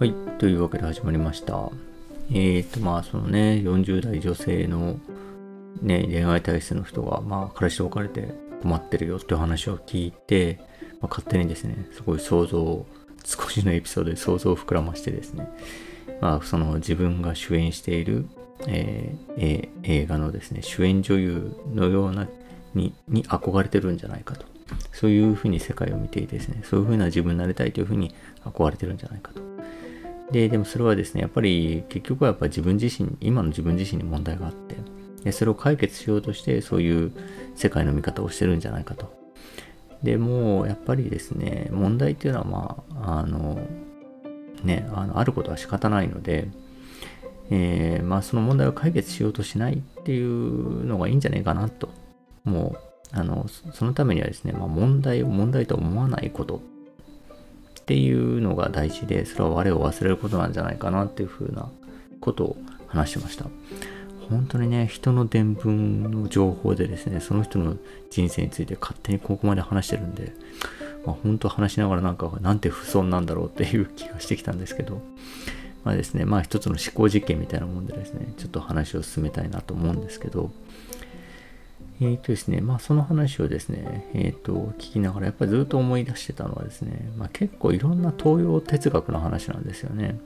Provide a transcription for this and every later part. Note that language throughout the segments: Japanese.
はい。というわけで始まりました。えっ、ー、と、まあ、そのね、40代女性のね、恋愛体質の人が、まあ、彼氏と別れて困ってるよっていう話を聞いて、まあ、勝手にですね、すごい想像を、少しのエピソードで想像を膨らましてですね、まあ、その自分が主演している、えー、映画のですね、主演女優のようなにに憧れてるんじゃないかと。そういうふうに世界を見ていてですね、そういうふうな自分になりたいというふうに憧れてるんじゃないかと。で、でもそれはですね、やっぱり結局はやっぱ自分自身、今の自分自身に問題があって、でそれを解決しようとしてそういう世界の見方をしてるんじゃないかと。でもやっぱりですね、問題っていうのはまあ、あの、ね、あのあることは仕方ないので、えー、まあその問題を解決しようとしないっていうのがいいんじゃないかなと。もう、あの、そのためにはですね、まあ問題を問題と思わないことっていうのが大事で、それは我を忘れることなんじゃないかなっていうふうなことを話しました。本当にね、人の伝聞の情報でですね、その人の人生について勝手にここまで話してるんで、まあ、本当話しながらなんか、なんて不損なんだろうっていう気がしてきたんですけど、まあですね、まあ一つの思考実験みたいなもんでですね、ちょっと話を進めたいなと思うんですけど、えっ、ー、とですね、まあその話をですね、えっ、と、聞きながらやっぱりずっと思い出してたのはですね、まあ結構いろんな東洋哲学の話なんですよね。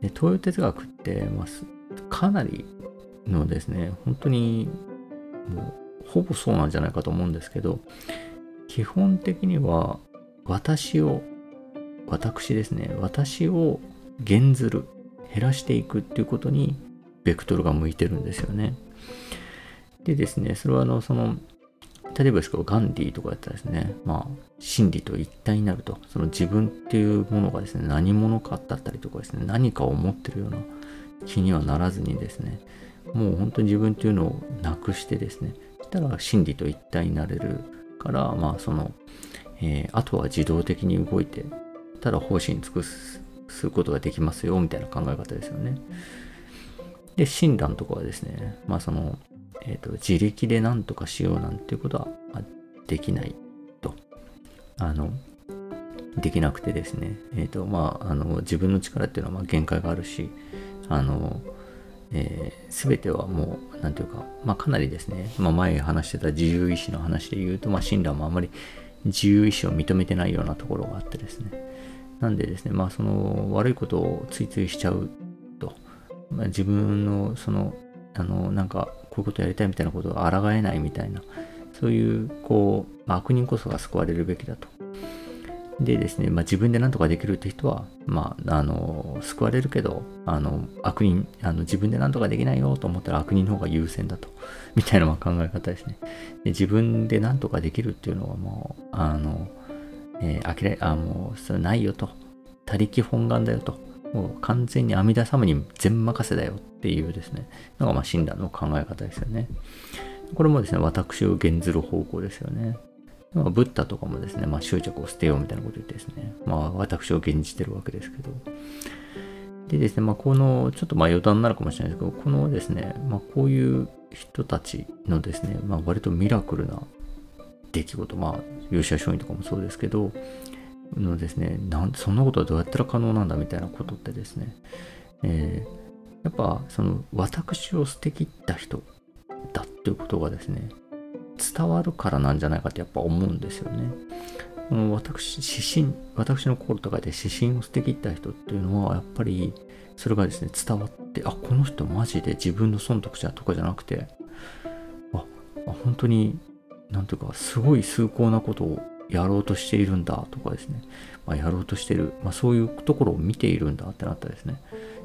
で東洋哲学って、まあ、かなりのですね、本当にもうほぼそうなんじゃないかと思うんですけど、基本的には私を、私ですね、私を減ずる、減らしていくっていうことにベクトルが向いてるんですよね。でですね、それはあの、その、例えばですけど、ガンディとかやったらですね、まあ、真理と一体になると、その自分っていうものがですね、何者かだったりとかですね、何かを持ってるような気にはならずにですね、もう本当に自分っていうのをなくしてですね、したら真理と一体になれるから、まあその、えー、あとは自動的に動いて、ただ方針尽くすことができますよ、みたいな考え方ですよね。で、親鸞とかはですね、まあその、え、ー、と、自力で何とかしようなんていうことはできないと。あの、できなくてですね、えっ、ー、と、まあ、あの、自分の力っていうのはま限界があるし、あの、えー、全てはもう、なんていうか、まあ、かなりですね、まあ、前話してた自由意志の話で言うと、まあ、親鸞もあまり自由意志を認めてないようなところがあってですね、なんでですね、まあ、その悪いことをついついしちゃうと、まあ、自分の、その、あの、なんか、ういうことやりたいみたいなことを抗えないみたいな、そういう、こう、まあ、悪人こそが救われるべきだと。でですね、まあ、自分で何とかできるって人は、まあ、あの、救われるけど、あの、悪人、あの自分で何とかできないよと思ったら悪人の方が優先だと。みたいな考え方ですね。で自分で何とかできるっていうのはもう、あの、えー、諦め、あ、もう、それないよと。他力本願だよと。もう完全に阿弥陀様に全任せだよっていうですね、のがまあ親鸞の考え方ですよね。これもですね、私を減ずる方向ですよね。まあ、ブッダとかもですね、まあ、執着を捨てようみたいなこと言ってですね、まあ、私を現じてるわけですけど。でですね、まあ、この、ちょっとまあ余談になるかもしれないですけど、このですね、まあ、こういう人たちのですね、まあ、割とミラクルな出来事、まあ、勇者松陰とかもそうですけど、のですね、なんそんなことはどうやったら可能なんだみたいなことってですね、えー、やっぱその私を捨てきった人だっていうことがですね、伝わるからなんじゃないかってやっぱ思うんですよね。私、指針、私の心とかで指針を捨てきった人っていうのは、やっぱり、それがですね、伝わって、あ、この人マジで自分の損得者とかじゃなくて、あ、あ本当に、なんていうか、すごい崇高なことをやろうとしているんだとかですね、まあ、やろうとしてる、まあ、そういうところを見ているんだってなったらですね、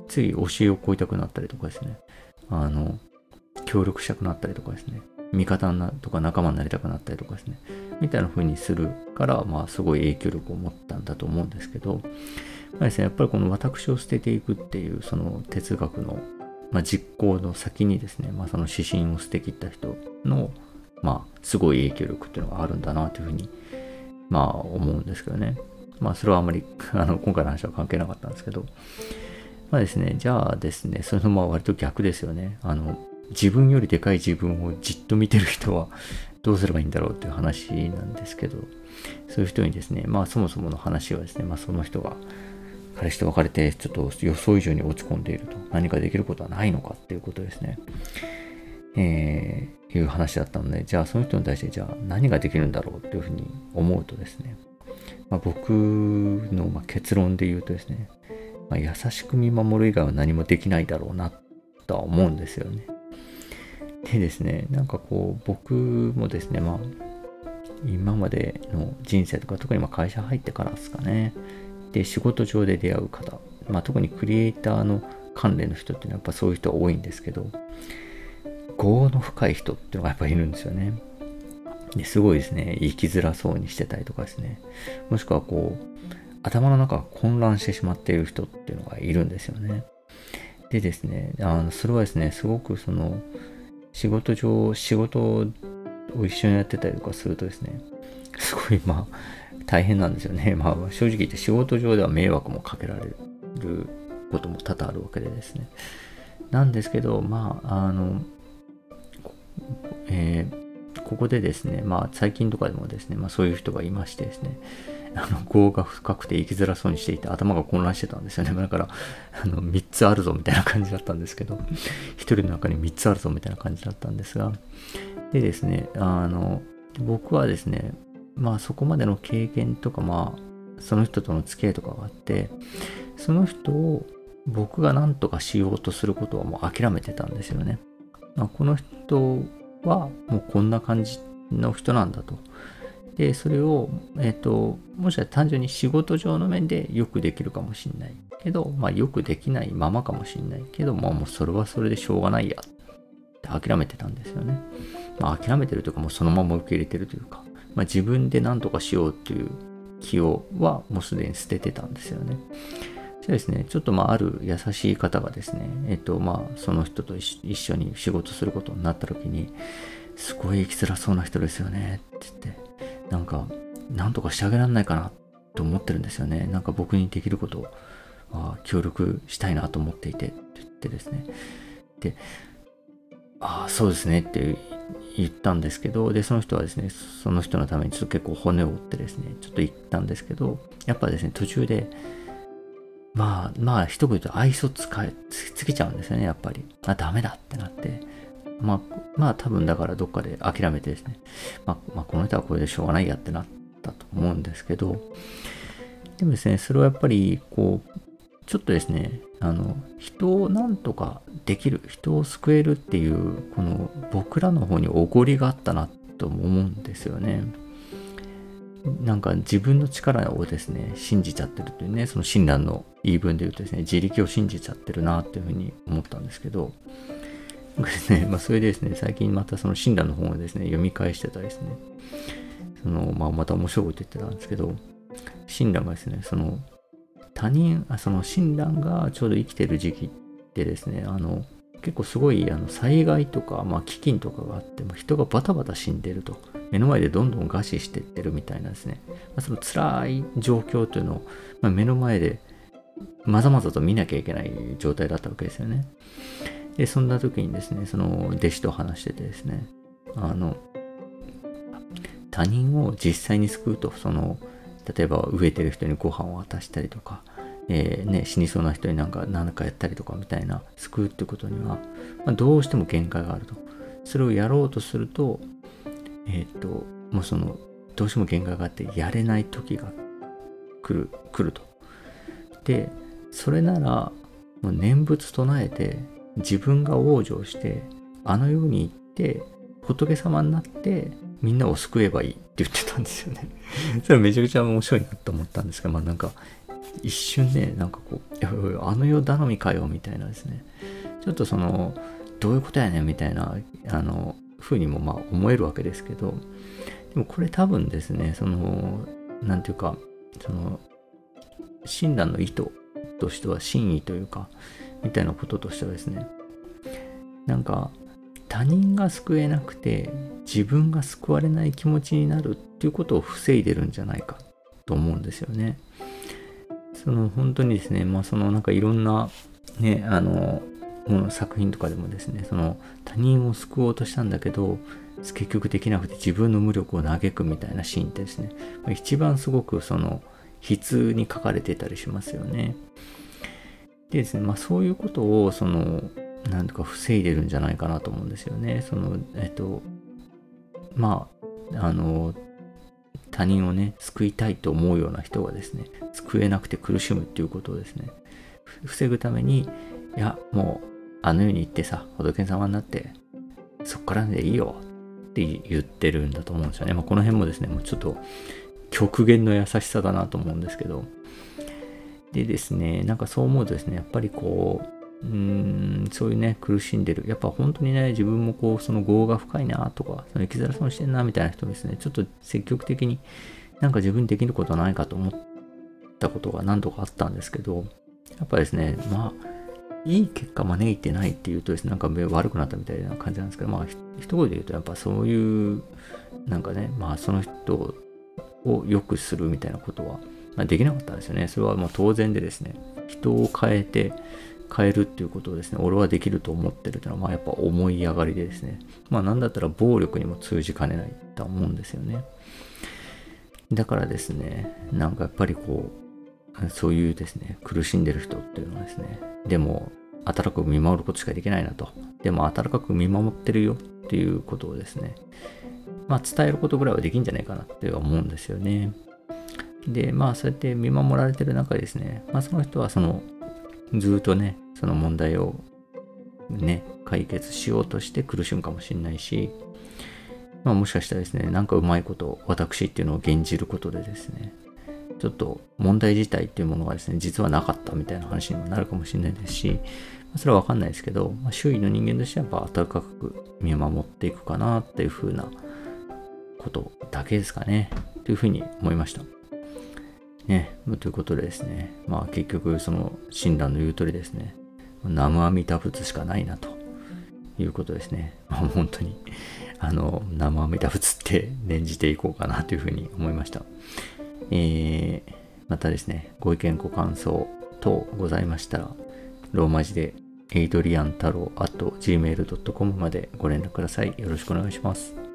つい教えを請いたくなったりとかですね、あの、協力したくなったりとかですね、味方なとか仲間になりたくなったりとかですね、みたいな風にするから、まあ、すごい影響力を持ったんだと思うんですけど、まあですね、やっぱりこの私を捨てていくっていう、その哲学の、まあ、実行の先にですね、まあ、その指針を捨てきった人の、まあ、すごい影響力っていうのがあるんだなというふうに、まあ、思うんですけどね。まあ、それはあんまり、あの、今回の話は関係なかったんですけど、まあですね、じゃあですね、それのまあ割と逆ですよね。あの、自分よりでかい自分をじっと見てる人はどうすればいいんだろうっていう話なんですけど、そういう人にですね、まあそもそもの話はですね、まあその人が、彼氏と別れてちょっと予想以上に落ち込んでいると何かできることはないのかっていうことですね。えー、いう話だったので、じゃあその人に対してじゃあ何ができるんだろうっていうふうに思うとですね、まあ、僕のま結論で言うとですね、まあ、優しく見守る以外は何もできないだろうなとは思うんですよね。でですね、なんかこう僕もですね、まあ今までの人生とか特にま会社入ってからですかね。で、仕事上で出会う方、まあ、特にクリエイターの関連の人っていうのはやっぱそういう人多いんですけど、業の深い人っていうのがやっぱいるんですよね。すごいですね、生きづらそうにしてたりとかですね。もしくはこう、頭の中が混乱してしまっている人っていうのがいるんですよね。でですね、あのそれはですね、すごくその、仕事上、仕事を一緒にやってたりとかするとですね、すごいまあ、大変なんですよね。まあ、正直言って仕事上では迷惑もかけられることも多々あるわけでですね。なんですけど、まあ、あの、えー、ここでですね、まあ最近とかでもですね、まあそういう人がいましてですね、あの、業が深くて生きづらそうにしていて頭が混乱してたんですよね。だから、あの、3つあるぞみたいな感じだったんですけど、1人の中に3つあるぞみたいな感じだったんですが、でですね、あの、僕はですね、まあそこまでの経験とか、まあ、その人との付き合いとかがあって、その人を僕が何とかしようとすることはもう諦めてたんですよね。あ、この人はもうこんな感じの人なんだと。で、それを、えっ、ー、と、もしかしたら単純に仕事上の面でよくできるかもしれないけど、まあよくできないままかもしれないけど、まあもうそれはそれでしょうがないやって諦めてたんですよね。まあ諦めてるというかもうそのまま受け入れてるというか、まあ自分で何とかしようっていう気をはもうすでに捨ててたんですよね。じゃですね、ちょっとまあある優しい方がですね、えっとまあその人と一緒に仕事することになった時に、すごい生きづらそうな人ですよねって言って、なんか、なんとかしてあげられないかなと思ってるんですよね。なんか僕にできることは協力したいなと思っていてって言ってですね。で、ああ、そうですねって言ったんですけど、で、その人はですね、その人のためにちょっと結構骨を折ってですね、ちょっと言ったんですけど、やっぱですね、途中で、まあ、まあ、一言で愛想使い、つけちゃうんですよね、やっぱり。あ、ダメだってなって。まあ、まあ、多分だからどっかで諦めてですね。まあ、まあ、この人はこれでしょうがないやってなったと思うんですけど、でもですね、それはやっぱり、こう、ちょっとですね、あの、人をなんとかできる、人を救えるっていう、この僕らの方におごりがあったなと思うんですよね。なんか自分の力をですね、信じちゃってるというね、その親鸞の言い分で言うとですね、自力を信じちゃってるなっていうふうに思ったんですけど、ね、まあ、それでですね、最近またその親鸞の本をですね、読み返してたですね、その、まあ、また面白いこと言ってたんですけど、親鸞がですね、その、他人、あその親鸞がちょうど生きてる時期ってですね、あの、結構すごいあの災害とか、まあ、飢饉とかがあっても人がバタバタ死んでると。目の前でどんどん餓死していってるみたいなんですね、まあ、その辛い状況というのを、まあ、目の前でまざまざと見なきゃいけない状態だったわけですよね。で、そんな時にですね、その弟子と話しててですね、あの、他人を実際に救うと、その、例えば飢えてる人にご飯を渡したりとか、えー、ね、死にそうな人になんか何かやったりとかみたいな救うってことには、まあ、どうしても限界があると。それをやろうとすると、えっ、と、もうその、どうしても限界があってやれない時が来る、来ると。で、それなら、もう念仏唱えて、自分が往生して、あの世に行って、仏様になって、みんなを救えばいいって言ってたんですよね。それめちゃくちゃ面白いなと思ったんですが、まあなんか、一瞬ね、なんかこう、あの世頼みかよみたいなですね、ちょっとその、どういうことやねんみたいな、あの、ふうにもまあ思えるわけですけど、でもこれ多分ですね、その、なんていうか、その、親鸞の意図としては真意というか、みたいなこととしてはですね、なんか、他人が救えなくて自分が救われない気持ちになるっていうことを防いでるんじゃないかと思うんですよね。その本当にですね、まあそのなんかいろんなね、あの、作品とかでもですね、その他人を救おうとしたんだけど、結局できなくて自分の無力を嘆くみたいなシーンってですね、一番すごくその筆に書かれてたりしますよね。でですね、まあそういうことを、その、なんとか防いでるんじゃないかなと思うんですよね。その、えっと、まあ、あの、他人をね、救いたいと思うような人がですね、救えなくて苦しむっていうことをですね、防ぐために、いや、もう、あの世に行ってさ、仏様になって、そっからでいいよって言ってるんだと思うんですよね。まあ、この辺もですね、もうちょっと極限の優しさだなと思うんですけど。でですね、なんかそう思うとですね、やっぱりこう、うーん、そういうね、苦しんでる。やっぱ本当にね、自分もこう、その業が深いなとか、その生きづらそうにしてんなみたいな人ですね、ちょっと積極的になんか自分にできることないかと思ったことが何度かあったんですけど、やっぱですね、まあ、いい結果招いてないっていうとですね、なんか悪くなったみたいな感じなんですけど、まあ、一言で言うと、やっぱそういう、なんかね、まあ、その人を良くするみたいなことは、まあ、できなかったんですよね。それはもう当然でですね、人を変えて、変えるっていうことをですね、俺はできると思ってるというのは、まあやっぱ思い上がりでですね、まあなんだったら暴力にも通じかねないと思うんですよね。だからですね、なんかやっぱりこう、そういうですね、苦しんでる人っていうのはですね、でも、温かく見守ることしかできないなと。でも、温かく見守ってるよっていうことをですね、まあ、伝えることぐらいはできんじゃないかなって思うんですよね。で、まあ、そうやって見守られてる中ですね、まあ、その人はその、ずっとね、その問題をね、解決しようとして苦しむかもしれないし、まあ、もしかしたらですね、なんかうまいこと、私っていうのを現じることでですね、ちょっと問題自体っていうものがですね、実はなかったみたいな話にもなるかもしれないですし、それはわかんないですけど、まあ、周囲の人間としてはやっぱ温かく見守っていくかなっていう風なことだけですかね、というふうに思いました。ね、ということでですね、まあ結局その診断の言う通りですね、南無阿弥陀仏しかないなということですね。まあ、本当に、あの、南無阿弥陀仏って念じていこうかなというふうに思いました。えー、またですね、ご意見ご感想等ございましたら、ローマ字でエイドリアン太郎 at gmail.com までご連絡ください。よろしくお願いします。